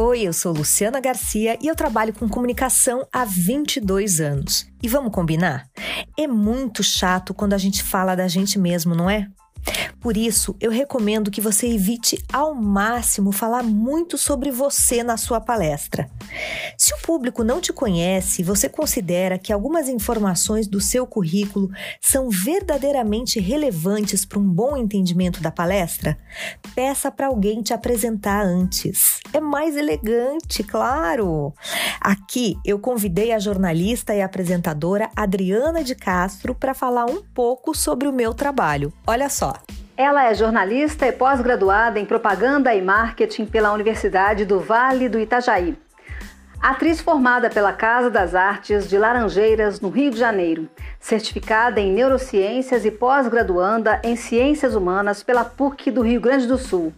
Oi, eu sou Luciana Garcia e eu trabalho com comunicação há 22 anos. E vamos combinar? É muito chato quando a gente fala da gente mesmo, não é? Por isso, eu recomendo que você evite ao máximo falar muito sobre você na sua palestra. Se o público não te conhece você considera que algumas informações do seu currículo são verdadeiramente relevantes para um bom entendimento da palestra, peça para alguém te apresentar antes. É mais elegante, claro. Aqui eu convidei a jornalista e apresentadora Adriana de Castro para falar um pouco sobre o meu trabalho. Olha só. Ela é jornalista e pós-graduada em propaganda e marketing pela Universidade do Vale do Itajaí. Atriz formada pela Casa das Artes de Laranjeiras, no Rio de Janeiro. Certificada em neurociências e pós-graduanda em ciências humanas pela PUC do Rio Grande do Sul.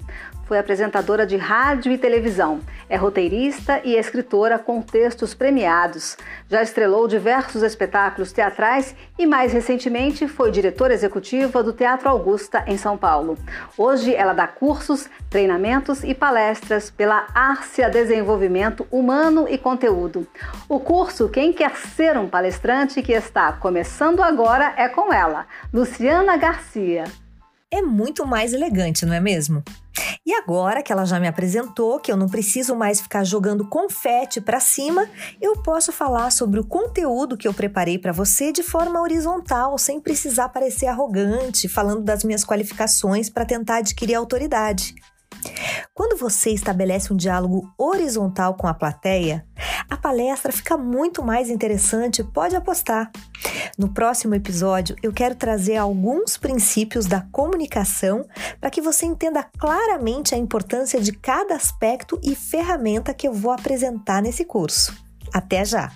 Foi apresentadora de rádio e televisão. É roteirista e escritora com textos premiados. Já estrelou diversos espetáculos teatrais e, mais recentemente, foi diretora executiva do Teatro Augusta, em São Paulo. Hoje, ela dá cursos, treinamentos e palestras pela Árcia Desenvolvimento Humano e Conteúdo. O curso Quem Quer Ser um Palestrante, que está começando agora, é com ela, Luciana Garcia. É muito mais elegante, não é mesmo? E agora que ela já me apresentou, que eu não preciso mais ficar jogando confete para cima, eu posso falar sobre o conteúdo que eu preparei para você de forma horizontal, sem precisar parecer arrogante, falando das minhas qualificações para tentar adquirir autoridade. Quando você estabelece um diálogo horizontal com a plateia, a palestra fica muito mais interessante, pode apostar. No próximo episódio, eu quero trazer alguns princípios da comunicação para que você entenda claramente a importância de cada aspecto e ferramenta que eu vou apresentar nesse curso. Até já!